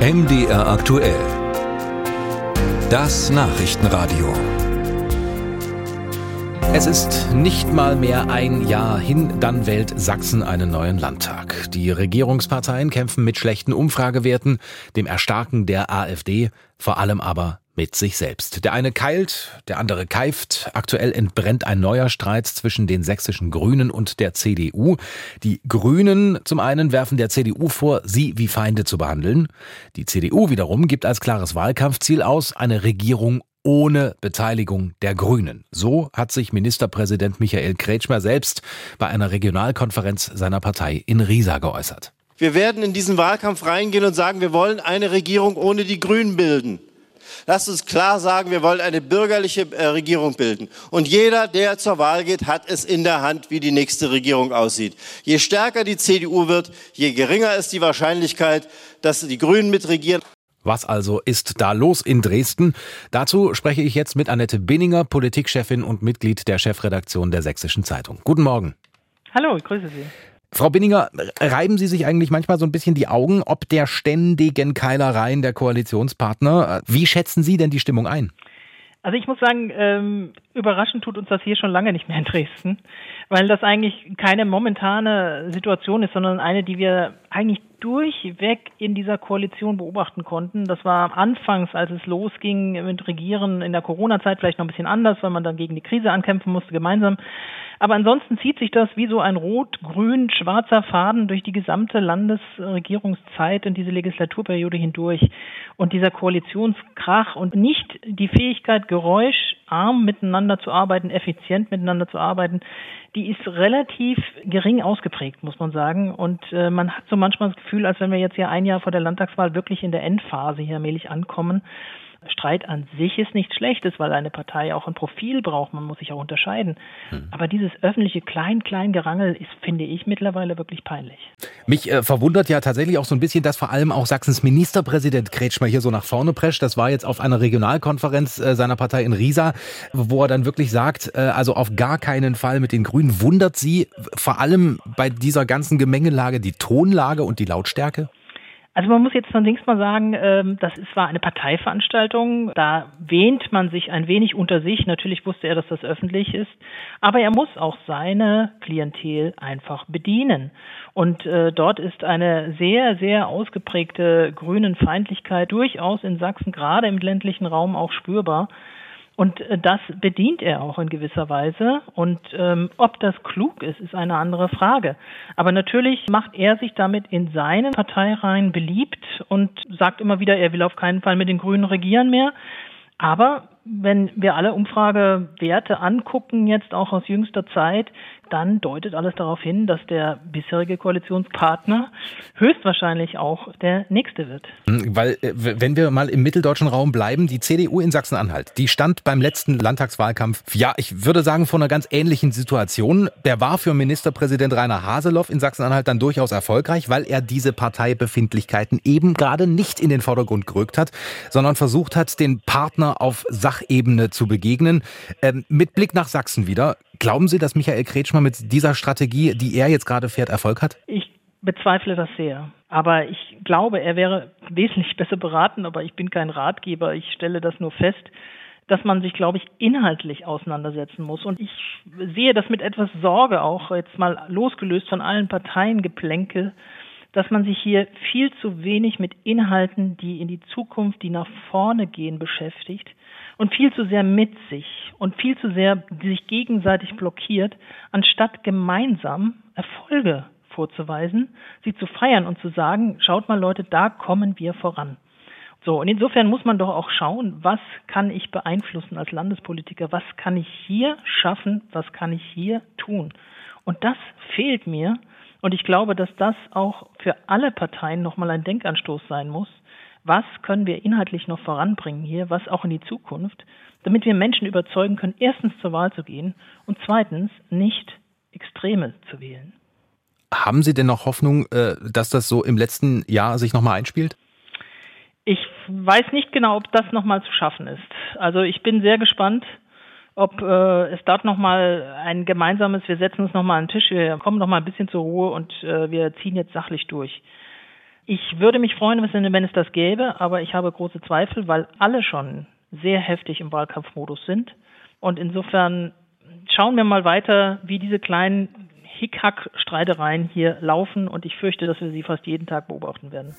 MDR aktuell. Das Nachrichtenradio. Es ist nicht mal mehr ein Jahr hin, dann wählt Sachsen einen neuen Landtag. Die Regierungsparteien kämpfen mit schlechten Umfragewerten, dem Erstarken der AfD, vor allem aber mit sich selbst. Der eine keilt, der andere keift. Aktuell entbrennt ein neuer Streit zwischen den sächsischen Grünen und der CDU. Die Grünen zum einen werfen der CDU vor, sie wie Feinde zu behandeln. Die CDU wiederum gibt als klares Wahlkampfziel aus, eine Regierung ohne Beteiligung der Grünen. So hat sich Ministerpräsident Michael Kretschmer selbst bei einer Regionalkonferenz seiner Partei in Riesa geäußert. Wir werden in diesen Wahlkampf reingehen und sagen, wir wollen eine Regierung ohne die Grünen bilden. Lasst uns klar sagen, wir wollen eine bürgerliche äh, Regierung bilden. Und jeder, der zur Wahl geht, hat es in der Hand, wie die nächste Regierung aussieht. Je stärker die CDU wird, je geringer ist die Wahrscheinlichkeit, dass die Grünen mitregieren. Was also ist da los in Dresden? Dazu spreche ich jetzt mit Annette Binninger, Politikchefin und Mitglied der Chefredaktion der Sächsischen Zeitung. Guten Morgen. Hallo, ich grüße Sie. Frau Binninger, reiben Sie sich eigentlich manchmal so ein bisschen die Augen ob der ständigen Keilereien der Koalitionspartner? Wie schätzen Sie denn die Stimmung ein? Also ich muss sagen, ähm, überraschend tut uns das hier schon lange nicht mehr in Dresden, weil das eigentlich keine momentane Situation ist, sondern eine, die wir eigentlich durchweg in dieser Koalition beobachten konnten. Das war anfangs, als es losging mit Regieren in der Corona-Zeit vielleicht noch ein bisschen anders, weil man dann gegen die Krise ankämpfen musste gemeinsam. Aber ansonsten zieht sich das wie so ein rot-grün-schwarzer Faden durch die gesamte Landesregierungszeit und diese Legislaturperiode hindurch. Und dieser Koalitionskrach und nicht die Fähigkeit, geräuscharm miteinander zu arbeiten, effizient miteinander zu arbeiten, die ist relativ gering ausgeprägt, muss man sagen. Und äh, man hat so manchmal das Gefühl, als wenn wir jetzt hier ein Jahr vor der Landtagswahl wirklich in der Endphase hier allmählich ankommen. Streit an sich ist nichts Schlechtes, weil eine Partei auch ein Profil braucht. Man muss sich auch unterscheiden. Hm. Aber dieses öffentliche Klein-Klein-Gerangel ist, finde ich, mittlerweile wirklich peinlich. Mich äh, verwundert ja tatsächlich auch so ein bisschen, dass vor allem auch Sachsens Ministerpräsident Kretschmer hier so nach vorne prescht. Das war jetzt auf einer Regionalkonferenz äh, seiner Partei in Riesa, wo er dann wirklich sagt, äh, also auf gar keinen Fall mit den Grünen. Wundert Sie vor allem bei dieser ganzen Gemengelage die Tonlage und die Lautstärke? Also man muss jetzt zunächst mal sagen, ähm, das ist zwar eine Parteiveranstaltung, da wähnt man sich ein wenig unter sich. Natürlich wusste er, dass das öffentlich ist, aber er muss auch seine Klientel einfach bedienen. Und äh, dort ist eine sehr, sehr ausgeprägte grünen Feindlichkeit durchaus in Sachsen, gerade im ländlichen Raum auch spürbar. Und äh, das bedient er auch in gewisser Weise. Und ähm, ob das klug ist, ist eine andere Frage. Aber natürlich macht er sich damit in seinen Parteireihen beliebt und sagt immer wieder, er will auf keinen Fall mit den Grünen regieren mehr. Aber wenn wir alle Umfragewerte angucken, jetzt auch aus jüngster Zeit, dann deutet alles darauf hin, dass der bisherige Koalitionspartner höchstwahrscheinlich auch der nächste wird. Hm, weil, äh, wenn wir mal im mitteldeutschen Raum bleiben, die CDU in Sachsen-Anhalt, die stand beim letzten Landtagswahlkampf, ja, ich würde sagen, vor einer ganz ähnlichen Situation. Der war für Ministerpräsident Rainer Haseloff in Sachsen-Anhalt dann durchaus erfolgreich, weil er diese Parteibefindlichkeiten eben gerade nicht in den Vordergrund gerückt hat, sondern versucht hat, den Partner auf Sachebene zu begegnen. Ähm, mit Blick nach Sachsen wieder, Glauben Sie, dass Michael Kretschmer mit dieser Strategie, die er jetzt gerade fährt, Erfolg hat? Ich bezweifle das sehr. Aber ich glaube, er wäre wesentlich besser beraten, aber ich bin kein Ratgeber. Ich stelle das nur fest, dass man sich, glaube ich, inhaltlich auseinandersetzen muss. Und ich sehe das mit etwas Sorge auch, jetzt mal losgelöst von allen Parteiengeplänkel, dass man sich hier viel zu wenig mit Inhalten, die in die Zukunft, die nach vorne gehen, beschäftigt und viel zu sehr mit sich und viel zu sehr sich gegenseitig blockiert, anstatt gemeinsam Erfolge vorzuweisen, sie zu feiern und zu sagen, schaut mal Leute, da kommen wir voran. So, und insofern muss man doch auch schauen, was kann ich beeinflussen als Landespolitiker, was kann ich hier schaffen, was kann ich hier tun. Und das fehlt mir. Und ich glaube, dass das auch für alle Parteien nochmal ein Denkanstoß sein muss, was können wir inhaltlich noch voranbringen hier, was auch in die Zukunft, damit wir Menschen überzeugen können, erstens zur Wahl zu gehen und zweitens nicht Extreme zu wählen. Haben Sie denn noch Hoffnung, äh, dass das so im letzten Jahr sich nochmal einspielt? Ich weiß nicht genau, ob das nochmal zu schaffen ist. Also ich bin sehr gespannt, ob äh, es dort nochmal ein gemeinsames, wir setzen uns nochmal an den Tisch, wir kommen nochmal ein bisschen zur Ruhe und äh, wir ziehen jetzt sachlich durch. Ich würde mich freuen, wenn es das gäbe, aber ich habe große Zweifel, weil alle schon sehr heftig im Wahlkampfmodus sind. Und insofern schauen wir mal weiter, wie diese kleinen Hickhack-Streitereien hier laufen. Und ich fürchte, dass wir sie fast jeden Tag beobachten werden.